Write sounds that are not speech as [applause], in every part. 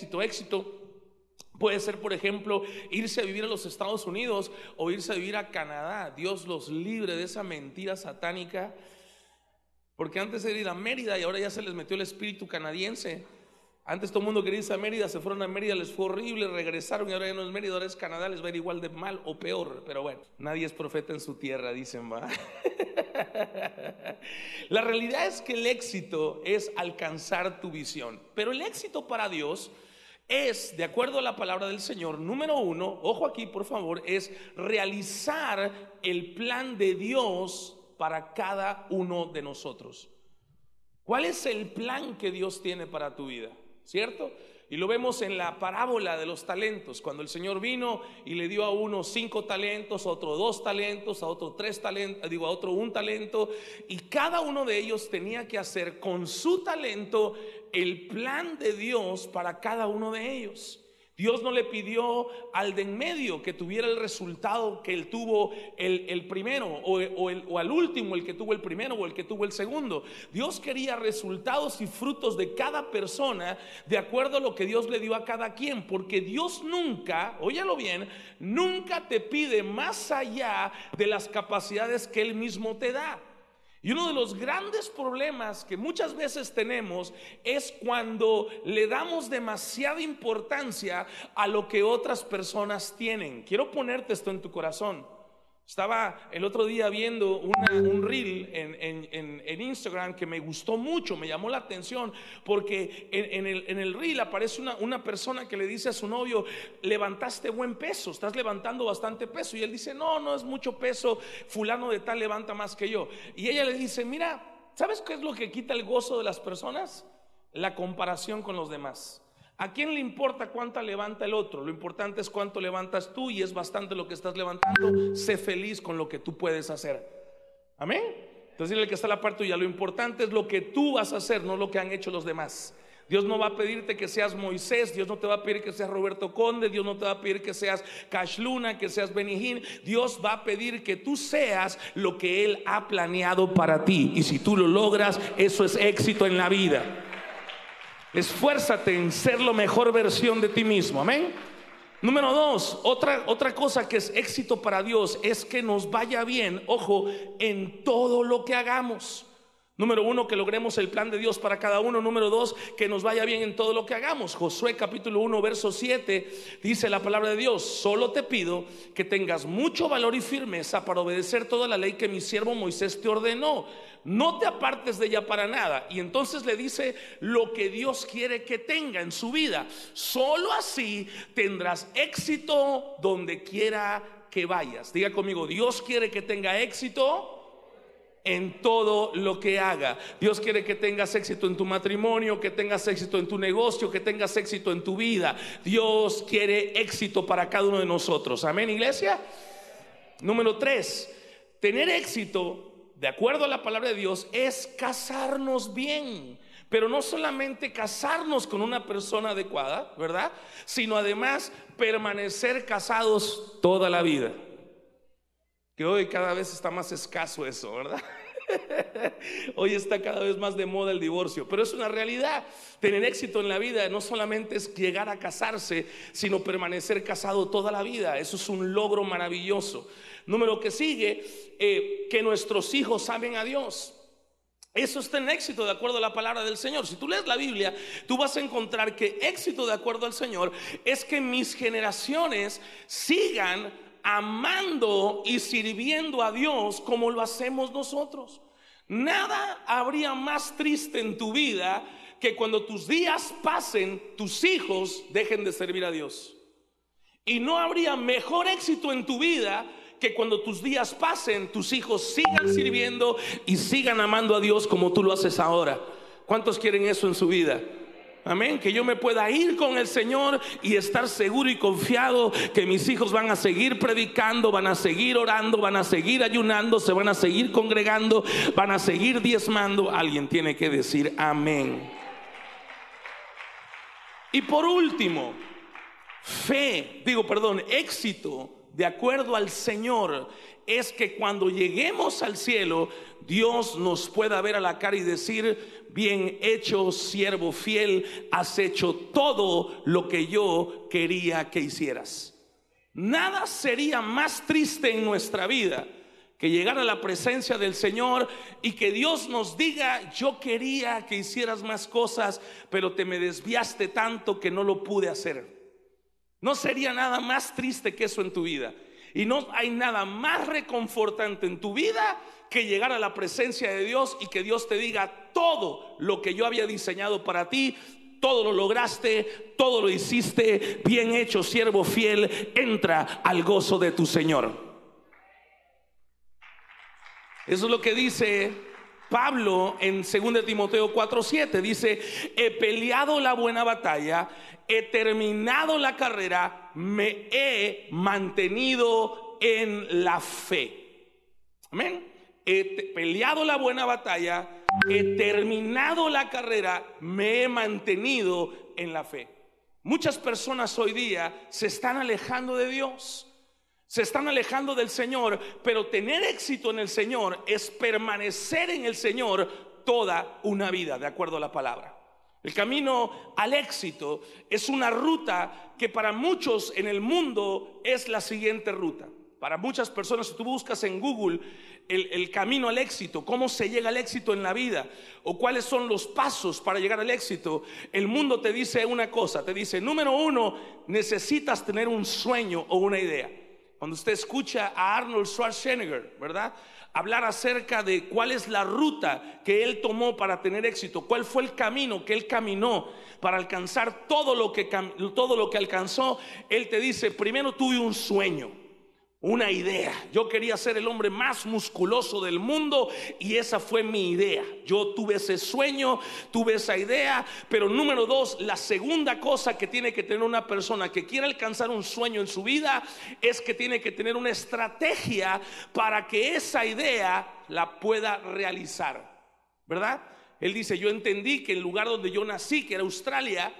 éxito, éxito. Puede ser, por ejemplo, irse a vivir a los Estados Unidos o irse a vivir a Canadá. Dios los libre de esa mentira satánica. Porque antes era ir a Mérida y ahora ya se les metió el espíritu canadiense. Antes todo el mundo quería irse a Mérida, se fueron a Mérida, les fue horrible, regresaron y ahora ya no es Mérida, ahora es Canadá, les va a ir igual de mal o peor. Pero bueno, nadie es profeta en su tierra, dicen, va. [laughs] La realidad es que el éxito es alcanzar tu visión. Pero el éxito para Dios es, de acuerdo a la palabra del Señor, número uno, ojo aquí por favor, es realizar el plan de Dios para cada uno de nosotros. ¿Cuál es el plan que Dios tiene para tu vida? ¿Cierto? Y lo vemos en la parábola de los talentos, cuando el Señor vino y le dio a uno cinco talentos, a otro dos talentos, a otro tres talentos, digo, a otro un talento, y cada uno de ellos tenía que hacer con su talento el plan de Dios para cada uno de ellos. Dios no le pidió al de en medio que tuviera el resultado que él tuvo el, primero o, o, al último el que tuvo el primero o el que tuvo el segundo. Dios quería resultados y frutos de cada persona de acuerdo a lo que Dios le dio a cada quien, porque Dios nunca, óyalo bien, nunca te pide más allá de las capacidades que Él mismo te da. Y uno de los grandes problemas que muchas veces tenemos es cuando le damos demasiada importancia a lo que otras personas tienen. Quiero ponerte esto en tu corazón. Estaba el otro día viendo un reel en, Instagram que me gustó mucho, me llamó la atención, porque en, el, en el reel aparece una, una, persona que le dice a su novio, levantaste buen peso, estás levantando bastante peso. Y él dice, no, no es mucho peso, fulano de tal levanta más que yo. Y ella le dice, mira, ¿sabes qué es lo que quita el gozo de las personas? La comparación con los demás. ¿A quién le importa cuánta levanta el otro? Lo importante es cuánto levantas tú y es bastante lo que estás levantando. Sé feliz con lo que tú puedes hacer. Amén. Entonces dile que está la parte tuya. Lo importante es lo que tú vas a hacer, no lo que han hecho los demás. Dios no va a pedirte que seas Moisés, Dios no te va a pedir que seas Roberto Conde, Dios no te va a pedir que seas Cash Luna, que seas Benijín. Dios va a pedir que tú seas lo que Él ha planeado para ti. Y si tú lo logras, eso es éxito en la vida. Esfuérzate en ser la mejor versión de ti mismo. Amén. Número dos, otra, otra cosa que es éxito para Dios es que nos vaya bien, ojo, en todo lo que hagamos. Número uno, que logremos el plan de Dios para cada uno. Número dos, que nos vaya bien en todo lo que hagamos. Josué capítulo 1, verso 7 dice la palabra de Dios, solo te pido que tengas mucho valor y firmeza para obedecer toda la ley que mi siervo Moisés te ordenó. No te apartes de ella para nada. Y entonces le dice lo que Dios quiere que tenga en su vida. Solo así tendrás éxito donde quiera que vayas. Diga conmigo, Dios quiere que tenga éxito en todo lo que haga. Dios quiere que tengas éxito en tu matrimonio, que tengas éxito en tu negocio, que tengas éxito en tu vida. Dios quiere éxito para cada uno de nosotros. Amén, iglesia. Número tres, tener éxito, de acuerdo a la palabra de Dios, es casarnos bien. Pero no solamente casarnos con una persona adecuada, ¿verdad? Sino además permanecer casados toda la vida que hoy cada vez está más escaso eso, ¿verdad? [laughs] Hoy está cada vez más de moda el divorcio, pero es una realidad. Tener éxito en la vida no solamente es llegar a casarse, sino permanecer casado toda la vida. Eso es un logro maravilloso. Número que sigue, eh, que nuestros hijos saben a Dios. Eso está en éxito de acuerdo a la palabra del Señor. Si tú lees la Biblia, tú vas a encontrar que éxito de acuerdo al Señor es que mis generaciones sigan amando y sirviendo a Dios como lo hacemos nosotros. Nada habría más triste en tu vida que cuando tus días pasen, tus hijos dejen de servir a Dios. Y no habría mejor éxito en tu vida que cuando tus días pasen, tus hijos sigan sirviendo y sigan amando a Dios como tú lo haces ahora. ¿Cuántos quieren eso en su vida? Amén. Que yo me pueda ir con el Señor y estar seguro y confiado que mis hijos van a seguir predicando, van a seguir orando, van a seguir ayunando, se van a seguir congregando, van a seguir diezmando. Alguien tiene que decir amén. Y por último, fe, digo, perdón, éxito de acuerdo al Señor, es que cuando lleguemos al cielo, Dios nos pueda ver a la cara y decir, bien hecho, siervo fiel, has hecho todo lo que yo quería que hicieras. Nada sería más triste en nuestra vida que llegar a la presencia del Señor y que Dios nos diga, yo quería que hicieras más cosas, pero te me desviaste tanto que no lo pude hacer. No sería nada más triste que eso en tu vida. Y no hay nada más reconfortante en tu vida que llegar a la presencia de Dios y que Dios te diga todo lo que yo había diseñado para ti, todo lo lograste, todo lo hiciste, bien hecho, siervo fiel, entra al gozo de tu Señor. Eso es lo que dice Pablo en 2 Timoteo 4:7. Dice, he peleado la buena batalla, he terminado la carrera, me he mantenido en la fe. Amén. He peleado la buena batalla, he terminado la carrera, me he mantenido en la fe. Muchas personas hoy día se están alejando de Dios se están alejando del Señor, pero tener éxito en el Señor es permanecer en el Señor toda una vida, de acuerdo a la palabra. El camino al éxito es una ruta que para muchos en el mundo es la siguiente ruta. Para muchas personas, si tú buscas en Google el, camino al éxito, cómo se llega al éxito en la vida o cuáles son los pasos para llegar al éxito, el mundo te dice una cosa, te dice, número uno, necesitas tener un sueño o una idea. Cuando usted escucha a Arnold Schwarzenegger, ¿verdad? Hablar acerca de cuál es la ruta que él tomó para tener éxito, cuál fue el camino que él caminó para alcanzar todo lo que, todo lo que alcanzó, él te dice, primero tuve un sueño una idea. Yo quería ser el hombre más musculoso del mundo y esa fue mi idea. Yo tuve ese sueño, tuve esa idea, pero número dos, la segunda cosa que tiene que tener una persona que quiere alcanzar un sueño en su vida es que tiene que tener una estrategia para que esa idea la pueda realizar. ¿Verdad? Él dice, yo entendí que el lugar donde yo nací, que era Australia,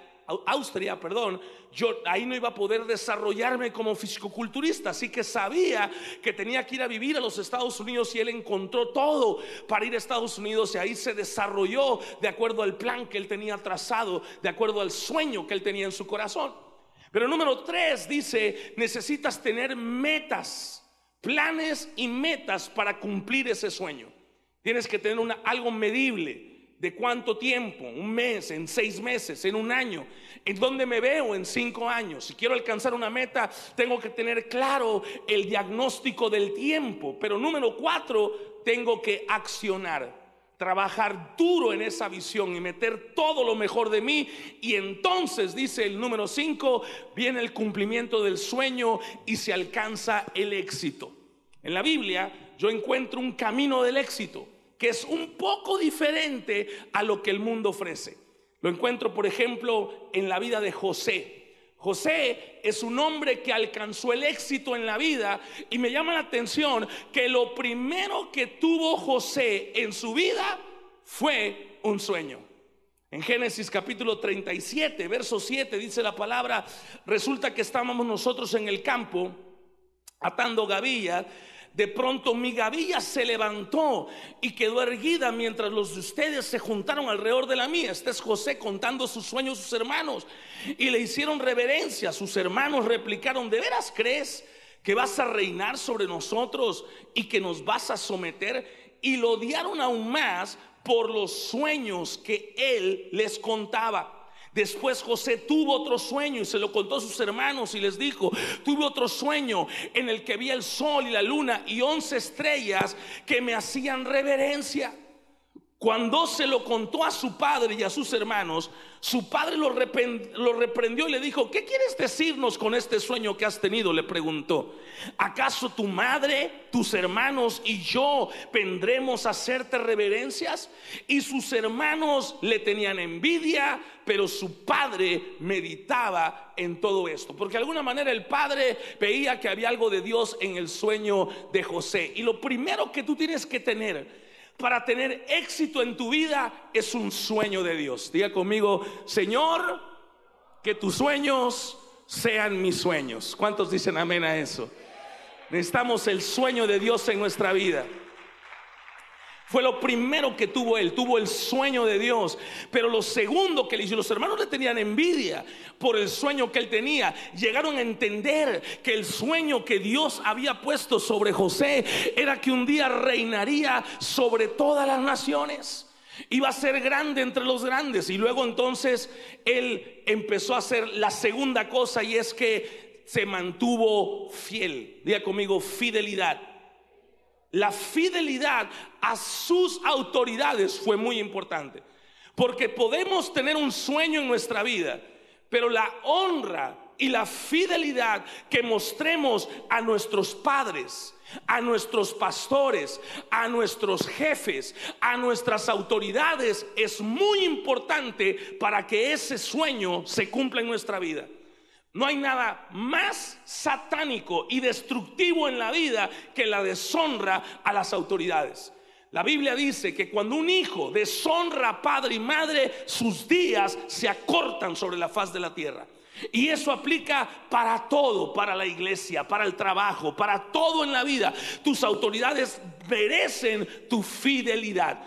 Austria, perdón, yo ahí no iba a poder desarrollarme como fisicoculturista, así que sabía que tenía que ir a vivir a los Estados Unidos y él encontró todo para ir a Estados Unidos y ahí se desarrolló de acuerdo al plan que él tenía trazado, de acuerdo al sueño que él tenía en su corazón. Pero número tres dice, necesitas tener metas, planes y metas para cumplir ese sueño. Tienes que tener una, algo medible de cuánto tiempo, un mes, en seis meses, en un año, en dónde me veo en cinco años. Si quiero alcanzar una meta, tengo que tener claro el diagnóstico del tiempo. Pero número cuatro, tengo que accionar trabajar duro en esa visión y meter todo lo mejor de mí. Y entonces, dice el número cinco, viene el cumplimiento del sueño y se alcanza el éxito. En la Biblia yo encuentro un camino del éxito que es un poco diferente a lo que el mundo ofrece. Lo encuentro, por ejemplo, en la vida de José. José es un hombre que alcanzó el éxito en la vida y me llama la atención que lo primero que tuvo José en su vida fue un sueño. En Génesis capítulo 37, verso 7 dice la palabra, resulta que estábamos nosotros en el campo atando gavillas de pronto mi gavilla se levantó y quedó erguida mientras los de ustedes se juntaron alrededor de la mía. Este es José contando sus sueños a sus hermanos y le hicieron reverencia. Sus hermanos replicaron, ¿de veras crees que vas a reinar sobre nosotros y que nos vas a someter? Y lo odiaron aún más por los sueños que él les contaba. Después José tuvo otro sueño y se lo contó a sus hermanos y les dijo, tuve otro sueño en el que vi el sol y la luna y once estrellas que me hacían reverencia. Cuando se lo contó a su padre y a sus hermanos, su padre lo, reprendió y le dijo, ¿qué quieres decirnos con este sueño que has tenido? Le preguntó, ¿acaso tu madre, tus hermanos y yo vendremos a hacerte reverencias? Y sus hermanos le tenían envidia, pero su padre meditaba en todo esto, porque de alguna manera el padre veía que había algo de Dios en el sueño de José. Y lo primero que tú tienes que tener, para tener éxito en tu vida es un sueño de Dios. Diga conmigo, Señor, que tus sueños sean mis sueños. ¿Cuántos dicen amén a eso? Necesitamos el sueño de Dios en nuestra vida. Fue lo primero que tuvo él, tuvo el sueño de Dios. Pero lo segundo que le hizo, los hermanos le tenían envidia por el sueño que él tenía. Llegaron a entender que el sueño que Dios había puesto sobre José era que un día reinaría sobre todas las naciones. Iba a ser grande entre los grandes. Y luego entonces él empezó a hacer la segunda cosa y es que se mantuvo fiel. Diga conmigo, fidelidad. La fidelidad a sus autoridades fue muy importante. Porque podemos tener un sueño en nuestra vida, pero la honra y la fidelidad que mostremos a nuestros padres, a nuestros pastores, a nuestros jefes, a nuestras autoridades es muy importante para que ese sueño se cumpla en nuestra vida. No hay nada más satánico y destructivo en la vida que la deshonra a las autoridades. La Biblia dice que cuando un hijo deshonra a padre y madre, sus días se acortan sobre la faz de la tierra. Y eso aplica para todo, para la iglesia, para el trabajo, para todo en la vida. Tus autoridades merecen tu fidelidad.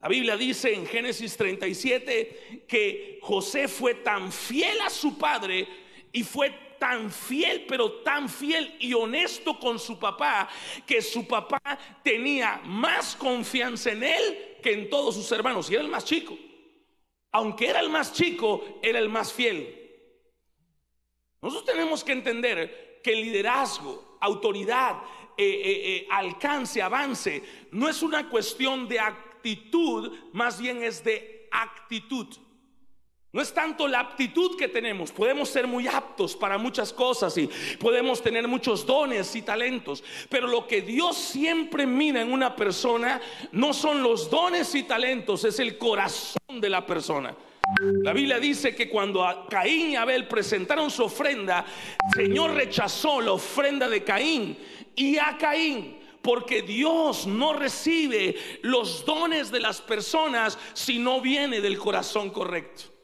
La Biblia dice en Génesis 37 que José fue tan fiel a su padre y fue tan fiel, pero tan fiel y honesto con su papá, que su papá tenía más confianza en él que en todos sus hermanos. Y era el más chico. Aunque era el más chico, era el más fiel. Nosotros tenemos que entender que liderazgo, autoridad, eh, eh, eh, alcance, avance, no es una cuestión de actitud, más bien es de actitud. No es tanto la aptitud que tenemos, podemos ser muy aptos para muchas cosas y podemos tener muchos dones y talentos, pero lo que Dios siempre mira en una persona no son los dones y talentos, es el corazón de la persona. La Biblia dice que cuando Caín y Abel presentaron su ofrenda, el Señor rechazó la ofrenda de Caín y a Caín porque Dios no recibe los dones de las personas si no viene del corazón correcto.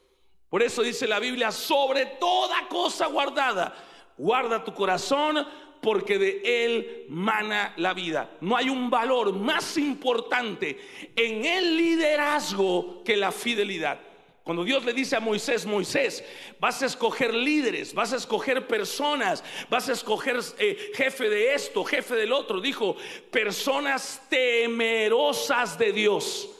Por eso dice la Biblia, sobre toda cosa guardada, guarda tu corazón porque de él mana la vida. No hay un valor más importante en el liderazgo que la fidelidad. Cuando Dios le dice a Moisés, Moisés, vas a escoger líderes, vas a escoger personas, vas a escoger eh, jefe de esto, jefe del otro, dijo, personas temerosas de Dios.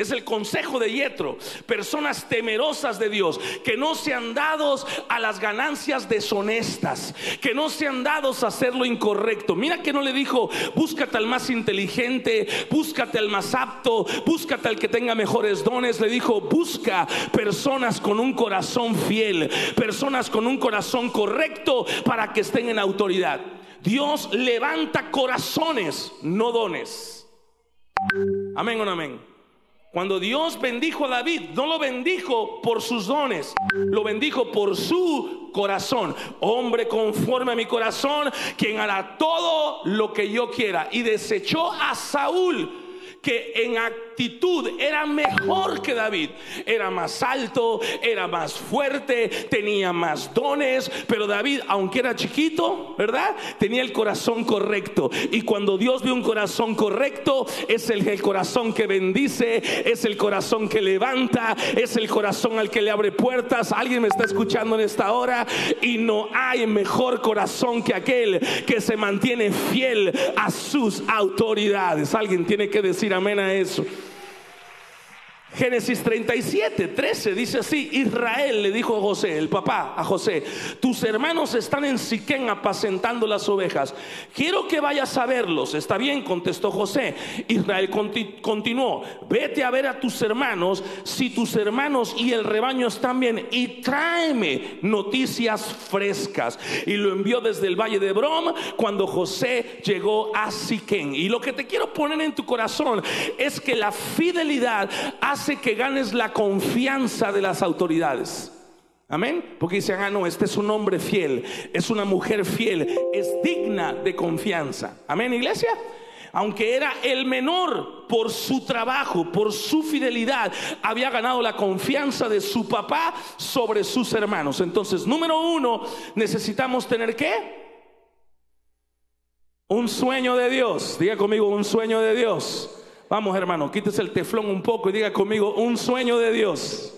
Es el consejo de Yetro. Personas temerosas de Dios, que no sean dados a las ganancias deshonestas, que no sean dados a hacer lo incorrecto. Mira que no le dijo, búscate al más inteligente, búscate al más apto, búscate al que tenga mejores dones. Le dijo, busca personas con un corazón fiel, personas con un corazón correcto para que estén en autoridad. Dios levanta corazones, no dones. Amén o no amén. Cuando Dios bendijo a David, no lo bendijo por sus dones, lo bendijo por su corazón. Hombre conforme a mi corazón, quien hará todo lo que yo quiera. Y desechó a Saúl, que en era mejor que David. Era más alto, era más fuerte, tenía más dones, pero David, aunque era chiquito, ¿verdad? Tenía el corazón correcto. Y cuando Dios ve un corazón correcto, es el, el corazón que bendice, es el corazón que levanta, es el corazón al que le abre puertas. Alguien me está escuchando en esta hora y no hay mejor corazón que aquel que se mantiene fiel a sus autoridades. Alguien tiene que decir amén a eso. Génesis 37, 13 dice así, Israel le dijo a José, el papá a José, tus hermanos están en Siquén apacentando las ovejas, quiero que vayas a verlos. Está bien, contestó José. Israel continuó, vete a ver a tus hermanos, si tus hermanos y el rebaño están bien, y tráeme noticias frescas. Y lo envió desde el valle de Brom cuando José llegó a Siquén. Y lo que te quiero poner en tu corazón es que la fidelidad hace hace que ganes la confianza de las autoridades. Amén. Porque dicen, ah, no, este es un hombre fiel, es una mujer fiel, es digna de confianza. Amén, iglesia. Aunque era el menor por su trabajo, por su fidelidad, había ganado la confianza de su papá sobre sus hermanos. Entonces, número uno, necesitamos tener qué? Un sueño de Dios. Diga conmigo, un sueño de Dios. Vamos, hermano, quítese el teflón un poco y diga conmigo, un sueño de Dios.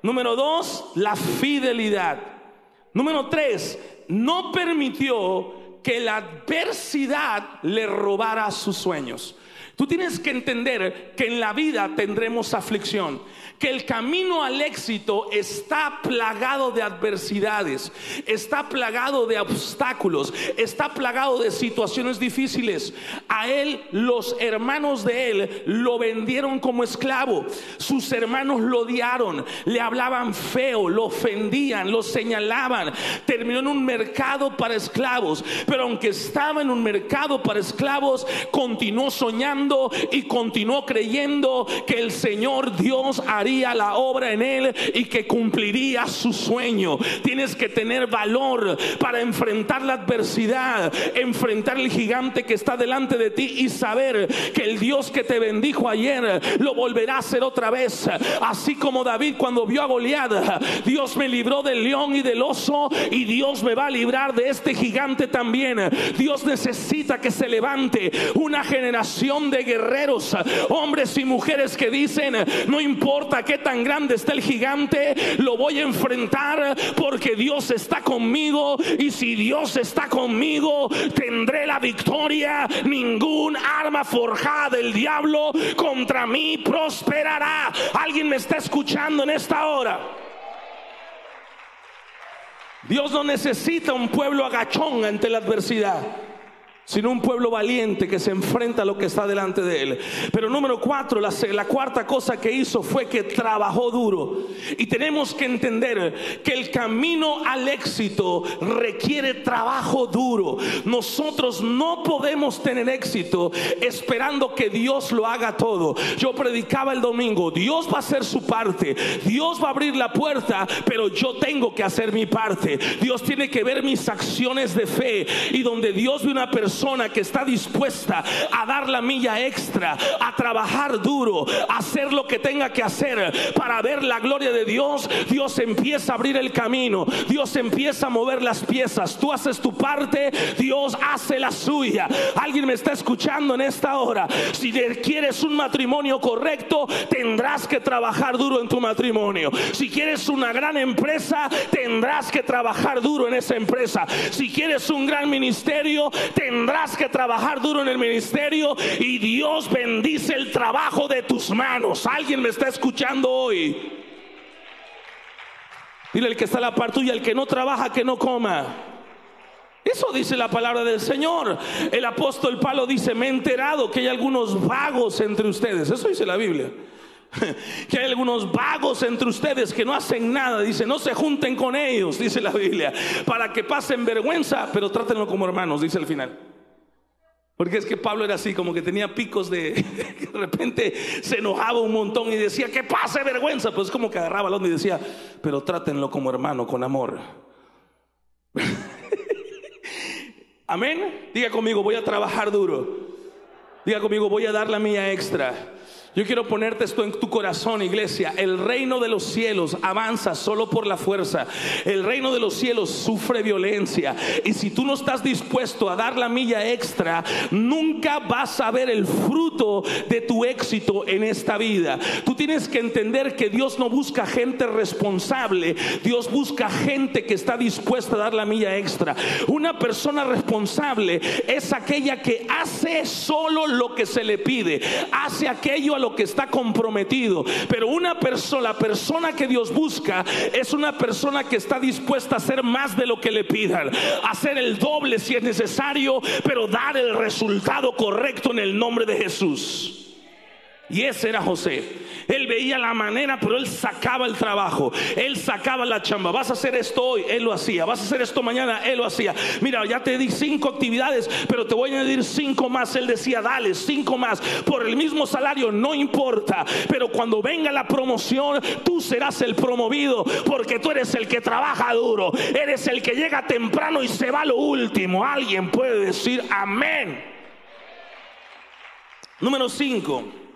Número dos, la fidelidad. Número tres, no permitió que la adversidad le robara sus sueños. Tú tienes que entender que en la vida tendremos aflicción que el camino al éxito está plagado de adversidades, está plagado de obstáculos, está plagado de situaciones difíciles. A él los hermanos de él lo vendieron como esclavo, sus hermanos lo odiaron, le hablaban feo, lo ofendían, lo señalaban, terminó en un mercado para esclavos, pero aunque estaba en un mercado para esclavos, continuó soñando y continuó creyendo que el Señor Dios haría la obra en él y que cumpliría su sueño. Tienes que tener valor para enfrentar la adversidad, enfrentar el gigante que está delante de ti y saber que el Dios que te bendijo ayer lo volverá a hacer otra vez. Así como David cuando vio a Goliat, Dios me libró del león y del oso y Dios me va a librar de este gigante también. Dios necesita que se levante una generación de guerreros, hombres y mujeres que dicen, no importa qué tan grande está el gigante, lo voy a enfrentar porque Dios está conmigo y si Dios está conmigo, tendré la victoria. Ningún arma forjada del diablo contra mí prosperará. ¿Alguien me está escuchando en esta hora? Dios no necesita un pueblo agachón ante la adversidad sino un pueblo valiente que se enfrenta a lo que está delante de él. Pero número cuatro, la, cuarta cosa que hizo fue que trabajó duro. Y tenemos que entender que el camino al éxito requiere trabajo duro. Nosotros no podemos tener éxito esperando que Dios lo haga todo. Yo predicaba el domingo, Dios va a hacer su parte, Dios va a abrir la puerta, pero yo tengo que hacer mi parte. Dios tiene que ver mis acciones de fe y donde Dios ve una persona que está dispuesta a dar la milla extra, a trabajar duro, a hacer lo que tenga que hacer para ver la gloria de Dios, Dios empieza a abrir el camino, Dios empieza a mover las piezas, tú haces tu parte, Dios hace la suya. Alguien me está escuchando en esta hora. Si quieres un matrimonio correcto, tendrás que trabajar duro en tu matrimonio. Si quieres una gran empresa, tendrás que trabajar duro en esa empresa. Si quieres un gran ministerio, tendrás tendrás que trabajar duro en el ministerio y Dios bendice el trabajo de tus manos. ¿Alguien me está escuchando hoy? Dile el que está a la par tuya, el que no trabaja, que no coma. Eso dice la palabra del Señor. El apóstol Pablo dice, me he enterado que hay algunos vagos entre ustedes. Eso dice la Biblia. [laughs] que hay algunos vagos entre ustedes que no hacen nada. Dice, no se junten con ellos, dice la Biblia, para que pasen vergüenza, pero trátenlo como hermanos, dice el final. Porque es que Pablo era así, como que tenía picos de, [laughs] de repente se enojaba un montón y decía, que pase vergüenza. Pues como que agarraba al hombre y decía, pero trátenlo como hermano, con amor. [laughs] Amén. Diga conmigo, voy a trabajar duro. Diga conmigo, voy a dar la mía extra. Yo quiero ponerte esto en tu corazón, iglesia. El reino de los cielos avanza solo por la fuerza. El reino de los cielos sufre violencia. Y si tú no estás dispuesto a dar la milla extra, nunca vas a ver el fruto de tu éxito en esta vida. Tú tienes que entender que Dios no busca gente responsable. Dios busca gente que está dispuesta a dar la milla extra. Una persona responsable es aquella que hace solo lo que se le pide. Hace aquello lo que está comprometido. Pero una persona, la persona que Dios busca, es una persona que está dispuesta a hacer más de lo que le pidan, hacer el doble si es necesario, pero dar el resultado correcto en el nombre de Jesús. Y ese era José. Él veía la manera, pero él sacaba el trabajo. Él sacaba la chamba. Vas a hacer esto hoy, él lo hacía. Vas a hacer esto mañana, él lo hacía. Mira, ya te di cinco actividades, pero te voy a añadir cinco más. Él decía, dale, cinco más. Por el mismo salario, no importa. Pero cuando venga la promoción, tú serás el promovido, porque tú eres el que trabaja duro. Eres el que llega temprano y se va lo último. Alguien puede decir amén. Número cinco.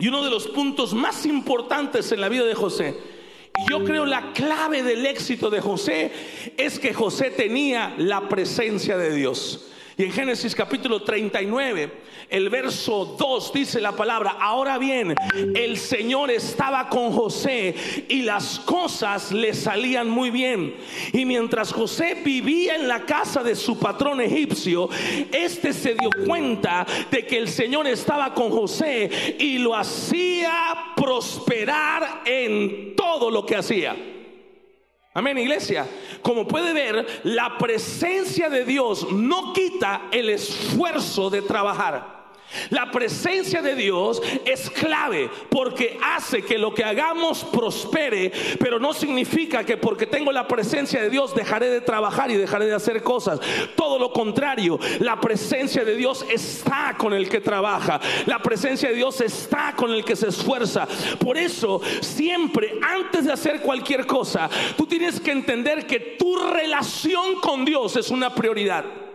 Y uno de los puntos más importantes en la vida de José, y yo creo la clave del éxito de José, es que José tenía la presencia de Dios. Y en Génesis capítulo 39, el verso 2 dice la palabra, ahora bien, el Señor estaba con José y las cosas le salían muy bien. Y mientras José vivía en la casa de su patrón egipcio, este se dio cuenta de que el Señor estaba con José y lo hacía prosperar en todo lo que hacía. Amén, iglesia. Como puede ver, la presencia de Dios no quita el esfuerzo de trabajar. La presencia de Dios es clave porque hace que lo que hagamos prospere, pero no significa que porque tengo la presencia de Dios dejaré de trabajar y dejaré de hacer cosas. Todo lo contrario, la presencia de Dios está con el que trabaja. La presencia de Dios está con el que se esfuerza. Por eso, siempre antes de hacer cualquier cosa, tú tienes que entender que tu relación con Dios es una prioridad.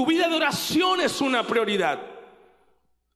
Tu vida de oración es una prioridad.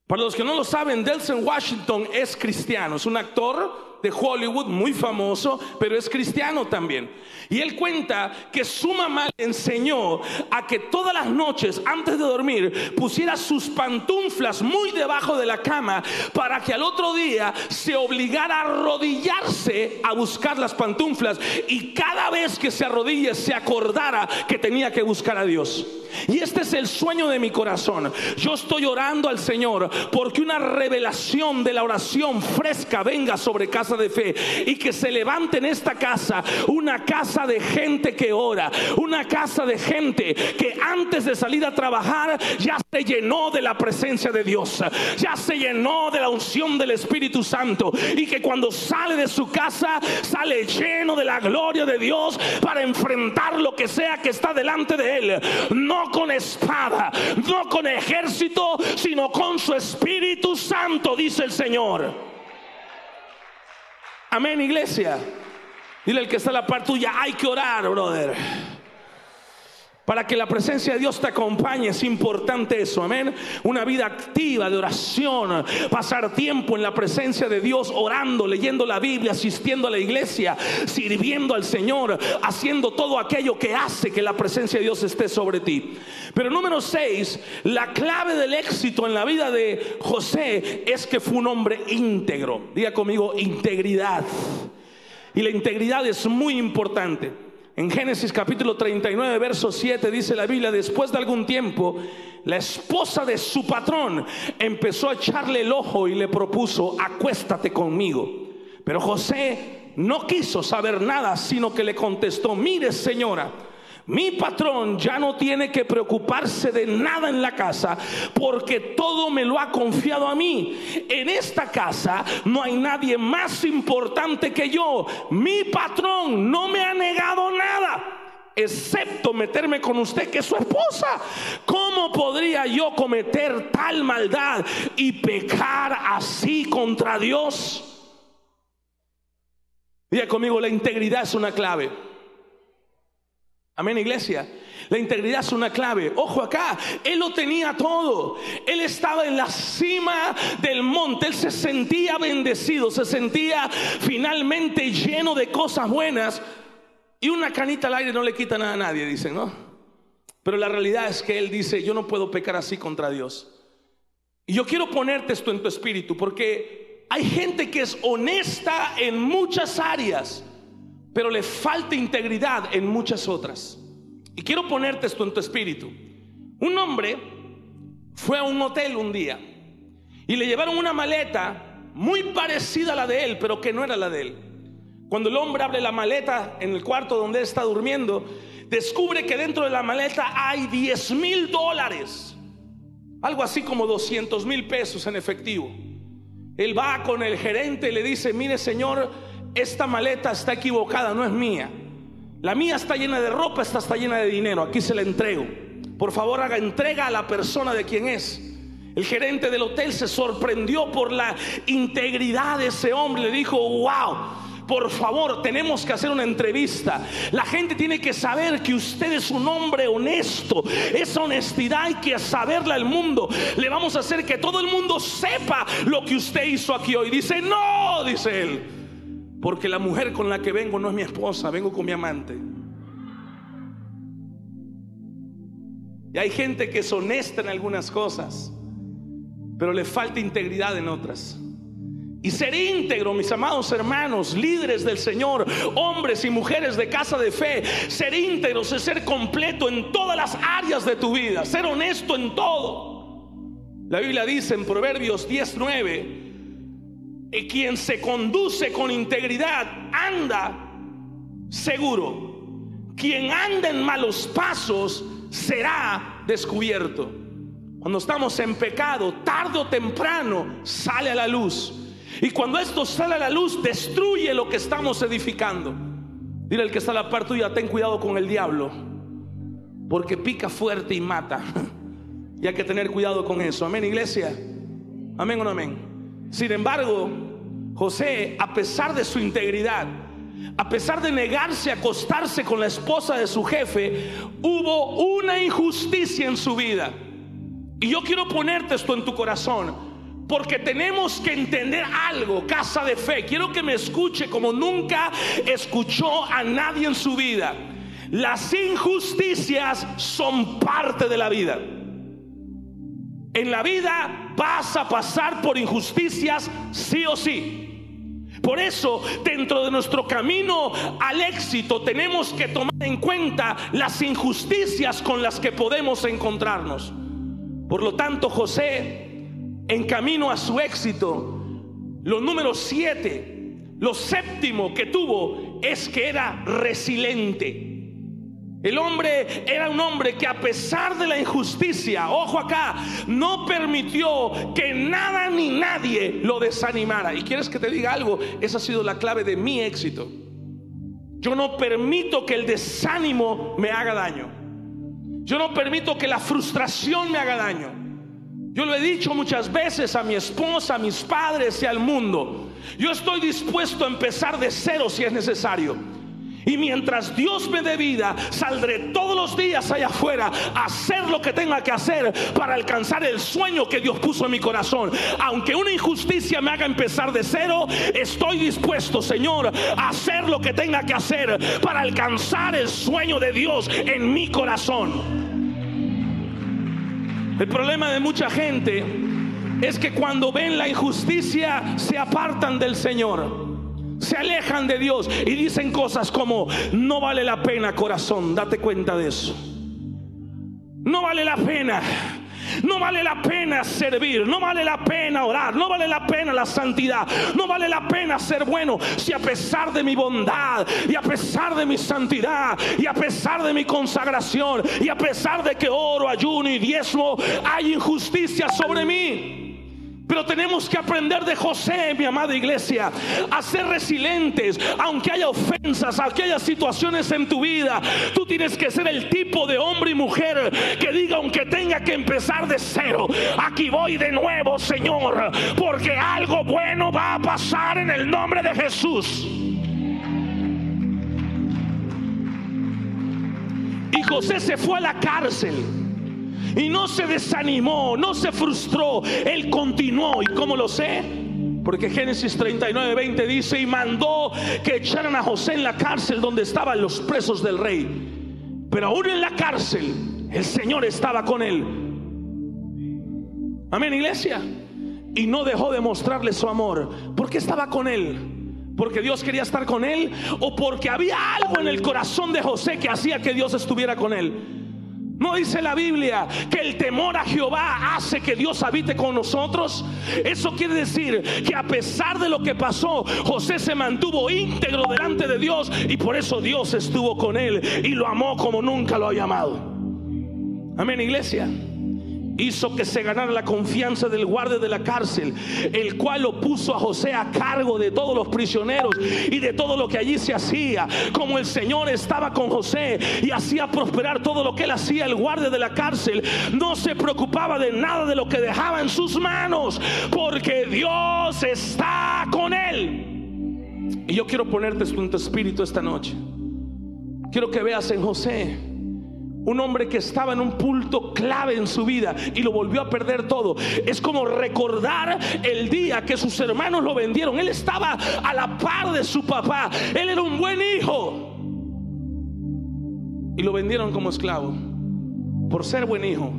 Para los que no lo saben, Delson Washington es cristiano, es un actor de Hollywood, muy famoso, pero es cristiano también. Y él cuenta que su mamá le enseñó a que todas las noches, antes de dormir, pusiera sus pantuflas muy debajo de la cama para que al otro día se obligara a arrodillarse a buscar las pantuflas y cada vez que se arrodille se acordara que tenía que buscar a Dios. Y este es el sueño de mi corazón. Yo estoy orando al Señor porque una revelación de la oración fresca venga sobre casa de fe y que se levante en esta casa una casa de gente que ora, una casa de gente que antes de salir a trabajar ya se llenó de la presencia de Dios, ya se llenó de la unción del Espíritu Santo y que cuando sale de su casa sale lleno de la gloria de Dios para enfrentar lo que sea que está delante de él, no con espada, no con ejército, sino con su Espíritu Santo, dice el Señor. Amén, iglesia. Dile al que está a la parte tuya, hay que orar, brother. Para que la presencia de Dios te acompañe es importante eso, amén. Una vida activa de oración, pasar tiempo en la presencia de Dios, orando, leyendo la Biblia, asistiendo a la iglesia, sirviendo al Señor, haciendo todo aquello que hace que la presencia de Dios esté sobre ti. Pero número 6, la clave del éxito en la vida de José es que fue un hombre íntegro. Diga conmigo, integridad. Y la integridad es muy importante. En Génesis capítulo 39, verso 7 dice la Biblia, después de algún tiempo, la esposa de su patrón empezó a echarle el ojo y le propuso, acuéstate conmigo. Pero José no quiso saber nada, sino que le contestó, mire señora, mi patrón ya no tiene que preocuparse de nada en la casa porque todo me lo ha confiado a mí. En esta casa no hay nadie más importante que yo. Mi patrón no me ha negado nada excepto meterme con usted que es su esposa. ¿Cómo podría yo cometer tal maldad y pecar así contra Dios? Diga conmigo, la integridad es una clave. Amén, iglesia. La integridad es una clave. Ojo acá, él lo tenía todo. Él estaba en la cima del monte. Él se sentía bendecido, se sentía finalmente lleno de cosas buenas. Y una canita al aire no le quita nada a nadie, dicen, ¿no? Pero la realidad es que él dice, yo no puedo pecar así contra Dios. Y yo quiero ponerte esto en tu espíritu, porque hay gente que es honesta en muchas áreas pero le falta integridad en muchas otras. Y quiero ponerte esto en tu espíritu. Un hombre fue a un hotel un día y le llevaron una maleta muy parecida a la de él, pero que no era la de él. Cuando el hombre abre la maleta en el cuarto donde él está durmiendo, descubre que dentro de la maleta hay 10 mil dólares, algo así como 200 mil pesos en efectivo. Él va con el gerente y le dice, mire señor, esta maleta está equivocada, no es mía. La mía está llena de ropa, esta está llena de dinero, aquí se la entrego. Por favor, haga entrega a la persona de quien es. El gerente del hotel se sorprendió por la integridad de ese hombre. Le dijo, wow, por favor, tenemos que hacer una entrevista. La gente tiene que saber que usted es un hombre honesto. Esa honestidad hay que saberla al mundo. Le vamos a hacer que todo el mundo sepa lo que usted hizo aquí hoy. Dice, no, dice él. Porque la mujer con la que vengo no es mi esposa, vengo con mi amante. Y hay gente que es honesta en algunas cosas, pero le falta integridad en otras. Y ser íntegro, mis amados hermanos, líderes del Señor, hombres y mujeres de casa de fe, ser íntegros es ser completo en todas las áreas de tu vida, ser honesto en todo. La Biblia dice en Proverbios 19, quien se conduce con integridad anda seguro. Quien anda en malos pasos será descubierto. Cuando estamos en pecado, tarde o temprano sale a la luz y cuando esto sale a la luz, destruye lo que estamos edificando. Dile al que está a la par tuya, ten cuidado con el diablo, porque pica fuerte y mata. [laughs] y hay que tener cuidado con eso. Amén, iglesia. Amén o no amén. Sin embargo, José, a pesar de su integridad, a pesar de negarse a acostarse con la esposa de su jefe, hubo una injusticia en su vida. Y yo quiero ponerte esto en tu corazón. Porque tenemos que entender algo, casa de fe. Quiero que me escuche como nunca escuchó a nadie en su vida. Las injusticias son parte de la vida. En la vida vas a pasar por injusticias sí o sí. Por eso, dentro de nuestro camino al éxito, tenemos que tomar en cuenta las injusticias con las que podemos encontrarnos. Por lo tanto, José en camino a su éxito, lo número siete, lo séptimo que tuvo es que era resiliente. El hombre era un hombre que a pesar de la injusticia, ojo acá, no permitió que nada ni nadie lo desanimara. Y quieres que te diga algo, esa ha sido la clave de mi éxito. Yo no permito que el desánimo me haga daño. Yo no permito que la frustración me haga daño. Yo lo he dicho muchas veces a mi esposa, a mis padres y al mundo. Yo estoy dispuesto a empezar de cero si es necesario. Y mientras Dios me dé vida, saldré todos los días allá afuera a hacer lo que tenga que hacer para alcanzar el sueño que Dios puso en mi corazón. Aunque una injusticia me haga empezar de cero, estoy dispuesto, Señor, a hacer lo que tenga que hacer para alcanzar el sueño de Dios en mi corazón. El problema de mucha gente es que cuando ven la injusticia se apartan del Señor. Se alejan de Dios y dicen cosas como, no vale la pena corazón, date cuenta de eso. No vale la pena. No vale la pena servir, no vale la pena orar, no vale la pena la santidad, no vale la pena ser bueno si a pesar de mi bondad y a pesar de mi santidad y a pesar de mi consagración y a pesar de que oro, ayuno y diezmo, hay injusticia sobre mí. Pero tenemos que aprender de José, mi amada iglesia, a ser resilientes, aunque haya ofensas, aunque haya situaciones en tu vida. Tú tienes que ser el tipo de hombre y mujer que diga, aunque tenga que empezar de cero, aquí voy de nuevo, Señor, porque algo bueno va a pasar en el nombre de Jesús. Y José se fue a la cárcel. Y no se desanimó, no se frustró, él continuó. ¿Y cómo lo sé? Porque Génesis 39, 20 dice, y mandó que echaran a José en la cárcel donde estaban los presos del rey. Pero aún en la cárcel, el Señor estaba con él. Amén, iglesia. Y no dejó de mostrarle su amor. porque estaba con él? porque Dios quería estar con él o porque había algo en el corazón de José que hacía que Dios estuviera con él. ¿No dice la Biblia que el temor a Jehová hace que Dios habite con nosotros? Eso quiere decir que a pesar de lo que pasó, José se mantuvo íntegro delante de Dios y por eso Dios estuvo con él y lo amó como nunca lo ha llamado. Amén, iglesia hizo que se ganara la confianza del guardia de la cárcel, el cual lo puso a José a cargo de todos los prisioneros y de todo lo que allí se hacía. Como el Señor estaba con José y hacía prosperar todo lo que él hacía, el guardia de la cárcel no se preocupaba de nada de lo que dejaba en sus manos, porque Dios está con él. Y yo quiero ponerte en tu espíritu esta noche. Quiero que veas en José un hombre que estaba en un punto clave en su vida y lo volvió a perder todo. Es como recordar el día que sus hermanos lo vendieron. Él estaba a la par de su papá. Él era un buen hijo. Y lo vendieron como esclavo. por ser buen hijo,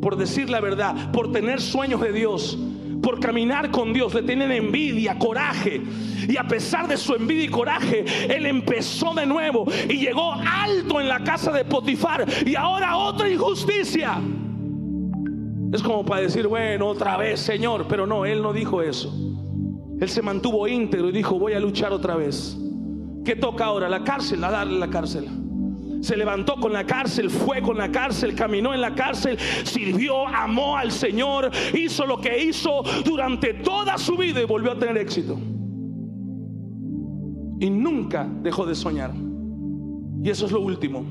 por decir la verdad, por tener sueños de Dios, por caminar con Dios, le tienen envidia, coraje. Y a pesar de su envidia y coraje, él empezó de nuevo y llegó alto en la casa de Potifar. Y ahora otra injusticia. Es como para decir, bueno, otra vez, Señor. Pero no, él no dijo eso. Él se mantuvo íntegro y dijo, voy a luchar otra vez. ¿Qué toca ahora? La cárcel, a darle la cárcel se levantó con la cárcel, fue con la cárcel, caminó en la cárcel, sirvió, amó al Señor, hizo lo que hizo durante toda su vida y volvió a tener éxito. Y nunca dejó de soñar. Y eso es lo último.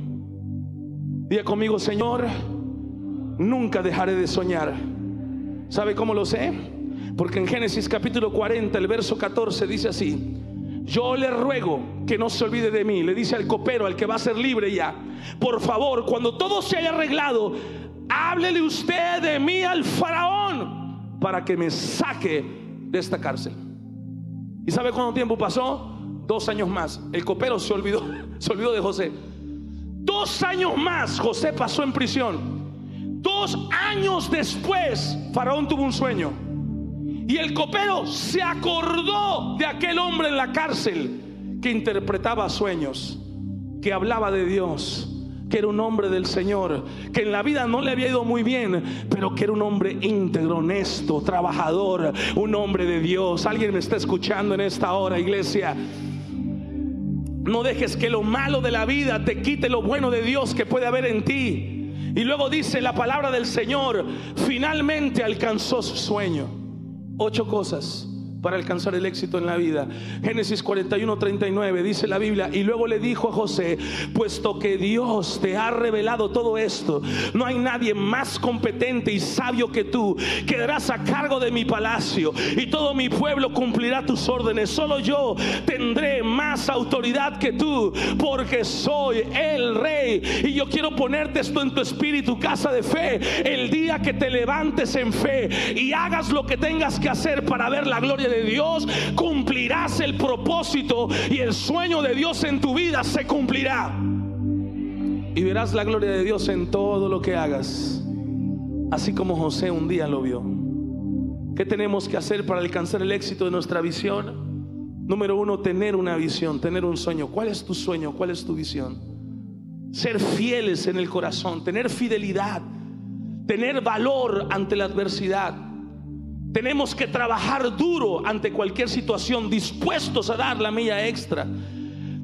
Diga conmigo, Señor, nunca dejaré de soñar. ¿Sabe cómo lo sé? Porque en Génesis capítulo 40, el verso 14 dice así, yo le ruego que no se olvide de mí, le dice al copero, al que va a ser libre ya. Por favor, cuando todo se haya arreglado, háblele usted de mí al faraón para que me saque de esta cárcel. ¿Y sabe cuánto tiempo pasó? Dos años más. El copero se olvidó, [laughs] se olvidó de José. Dos años más José pasó en prisión. Dos años después, Faraón tuvo un sueño. Y el copero se acordó de aquel hombre en la cárcel que interpretaba sueños, que hablaba de Dios, que era un hombre del Señor, que en la vida no le había ido muy bien, pero que era un hombre íntegro, honesto, trabajador, un hombre de Dios. Alguien me está escuchando en esta hora, iglesia. No dejes que lo malo de la vida te quite lo bueno de Dios que puede haber en ti. Y luego dice la palabra del Señor, finalmente alcanzó su sueño ocho cosas para alcanzar el éxito en la vida. Génesis 41, 39 dice la Biblia, y luego le dijo a José, puesto que Dios te ha revelado todo esto, no hay nadie más competente y sabio que tú, quedarás a cargo de mi palacio y todo mi pueblo cumplirá tus órdenes, solo yo tendré más autoridad que tú, porque soy el rey. Y yo quiero ponerte esto en tu espíritu, casa de fe, el día que te levantes en fe y hagas lo que tengas que hacer para ver la gloria de Dios, cumplirás el propósito y el sueño de Dios en tu vida se cumplirá. Y verás la gloria de Dios en todo lo que hagas, así como José un día lo vio. ¿Qué tenemos que hacer para alcanzar el éxito de nuestra visión? Número uno, tener una visión, tener un sueño. ¿Cuál es tu sueño? ¿Cuál es tu visión? Ser fieles en el corazón, tener fidelidad, tener valor ante la adversidad tenemos que trabajar duro ante cualquier situación, dispuestos a dar la milla extra.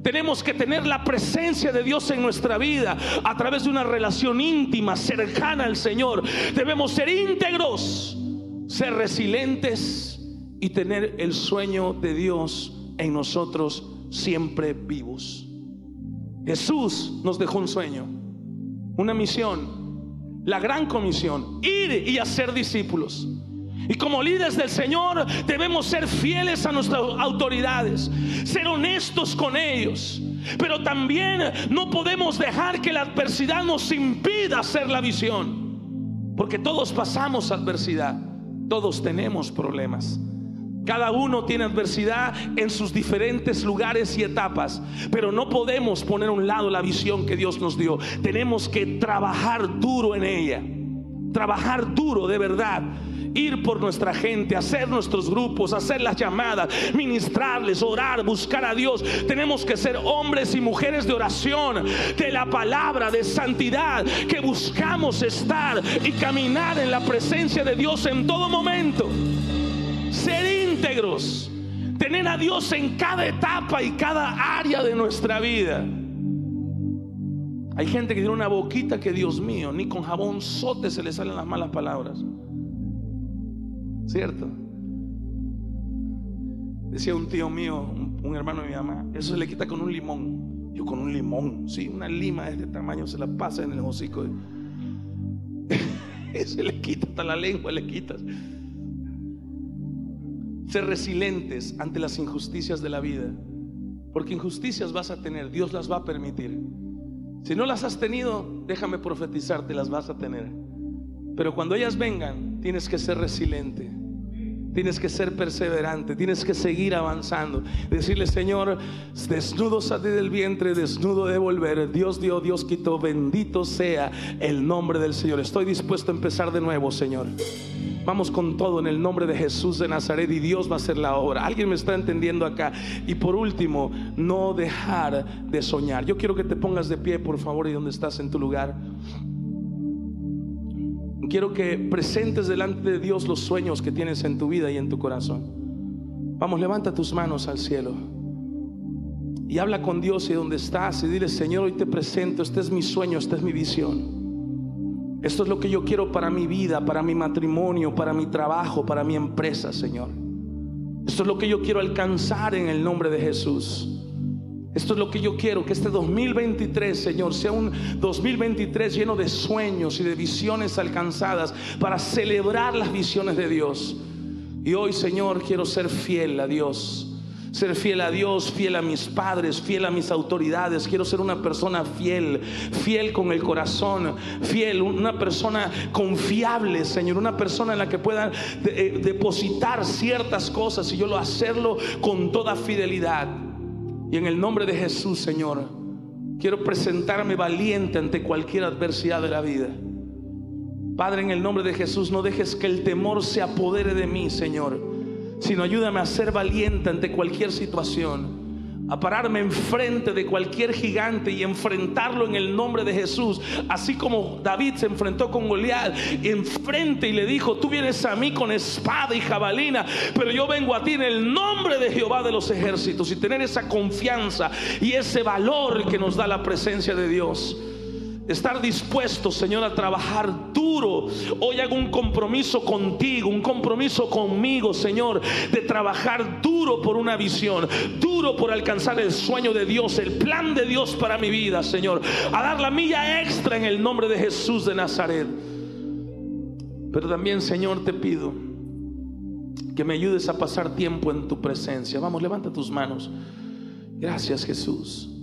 Tenemos que tener la presencia de Dios en nuestra vida a través de una relación íntima, cercana al Señor. Debemos ser íntegros, ser resilientes y tener el sueño de Dios en nosotros siempre vivos. Jesús nos dejó un sueño, una misión, la gran comisión, ir y hacer discípulos. Y como líderes del Señor debemos ser fieles a nuestras autoridades, ser honestos con ellos. Pero también no podemos dejar que la adversidad nos impida hacer la visión. Porque todos pasamos adversidad, todos tenemos problemas. Cada uno tiene adversidad en sus diferentes lugares y etapas, pero no podemos poner a un lado la visión que Dios nos dio. Tenemos que trabajar duro en ella, trabajar duro de verdad ir por nuestra gente, hacer nuestros grupos, hacer las llamadas, ministrarles, orar, buscar a Dios. Tenemos que ser hombres y mujeres de oración, de la palabra, de santidad, que buscamos estar y caminar en la presencia de Dios en todo momento. Ser íntegros, tener a Dios en cada etapa y cada área de nuestra vida. Hay gente que tiene una boquita que Dios mío, ni con jabón sote se le salen las malas palabras. ¿Cierto? Decía un tío mío, un, hermano de mi mamá, eso se le quita con un limón. Yo con un limón, sí, una lima de este tamaño se la pasa en el hocico. [laughs] se le quita hasta la lengua, le quitas. Ser resilientes ante las injusticias de la vida. Porque injusticias vas a tener, Dios las va a permitir. Si no las has tenido, déjame profetizarte, las vas a tener. Pero cuando ellas vengan, tienes que ser resiliente Tienes que ser perseverante, tienes que seguir avanzando. Decirle, Señor, desnudo salí del vientre, desnudo de volver. Dios dio, Dios quitó, bendito sea el nombre del Señor. Estoy dispuesto a empezar de nuevo, Señor. Vamos con todo en el nombre de Jesús de Nazaret y Dios va a hacer la obra. Alguien me está entendiendo acá. Y por último, no dejar de soñar. Yo quiero que te pongas de pie, por favor, y donde estás en tu lugar. Quiero que presentes delante de Dios los sueños que tienes en tu vida y en tu corazón. Vamos, levanta tus manos al cielo. Y habla con Dios y donde estás y dile, Señor, hoy te presento, este es mi sueño, esta es mi visión. Esto es lo que yo quiero para mi vida, para mi matrimonio, para mi trabajo, para mi empresa, Señor. Esto es lo que yo quiero alcanzar en el nombre de Jesús. Esto es lo que yo quiero, que este 2023, Señor, sea un 2023 lleno de sueños y de visiones alcanzadas para celebrar las visiones de Dios. Y hoy, Señor, quiero ser fiel a Dios. Ser fiel a Dios, fiel a mis padres, fiel a mis autoridades. Quiero ser una persona fiel, fiel con el corazón, fiel, una persona confiable, Señor. Una persona en la que puedan eh, depositar ciertas cosas y yo lo hacerlo con toda fidelidad. Y en el nombre de Jesús, Señor, quiero presentarme valiente ante cualquier adversidad de la vida. Padre, en el nombre de Jesús, no dejes que el temor se apodere de mí, Señor, sino ayúdame a ser valiente ante cualquier situación a pararme enfrente de cualquier gigante y enfrentarlo en el nombre de Jesús, así como David se enfrentó con Goliat, enfrente y le dijo, tú vienes a mí con espada y jabalina, pero yo vengo a ti en el nombre de Jehová de los ejércitos y tener esa confianza y ese valor que nos da la presencia de Dios. Estar dispuesto, Señor, a trabajar duro. Hoy hago un compromiso contigo, un compromiso conmigo, Señor, de trabajar duro por una visión, duro por alcanzar el sueño de Dios, el plan de Dios para mi vida, Señor. A dar la milla extra en el nombre de Jesús de Nazaret. Pero también, Señor, te pido que me ayudes a pasar tiempo en tu presencia. Vamos, levanta tus manos. Gracias, Jesús.